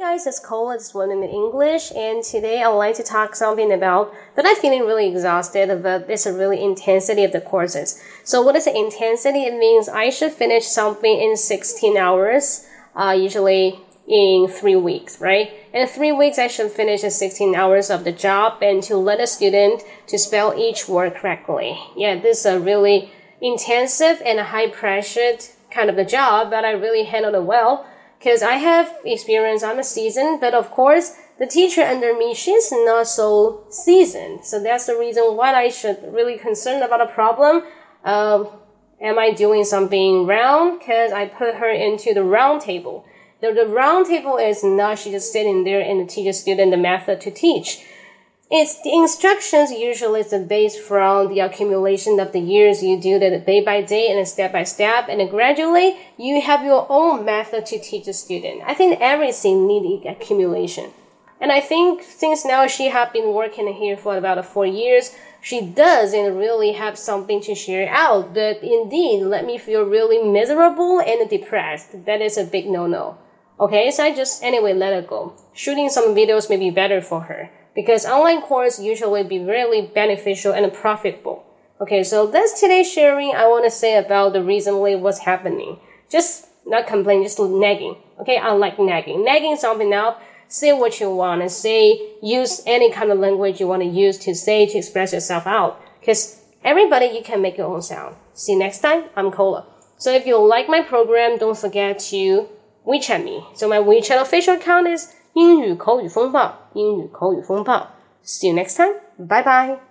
guys, it's Cola, it's One Minute English, and today I would like to talk something about that I'm feeling really exhausted, but it's a really intensity of the courses. So what is the intensity? It means I should finish something in 16 hours, uh, usually in three weeks, right? In three weeks, I should finish the 16 hours of the job and to let a student to spell each word correctly. Yeah, this is a really intensive and a high pressured kind of the job, but I really handled it well because I have experience, I'm a seasoned, but of course, the teacher under me, she's not so seasoned. So that's the reason why I should really concerned about a problem. Um, am I doing something wrong? Because I put her into the round table. The, the round table is not she just sitting there and the teacher student the method to teach. It's the instructions usually is based from the accumulation of the years you do that day by day and step by step and gradually you have your own method to teach a student. I think everything needs accumulation. And I think since now she have been working here for about four years, she doesn't really have something to share out. But indeed, let me feel really miserable and depressed. That is a big no-no. Okay, so I just anyway let it go. Shooting some videos may be better for her because online course usually be really beneficial and profitable. Okay, so that's today's sharing I want to say about the recently what's happening. Just not complaining, just nagging. Okay, I like nagging. Nagging something up, say what you want and say, use any kind of language you want to use to say to express yourself out. Because everybody, you can make your own sound. See you next time. I'm Cola. So if you like my program, don't forget to WeChat me. So my WeChat official account is 英语口语风暴，英语口语风暴。See you next time. Bye bye.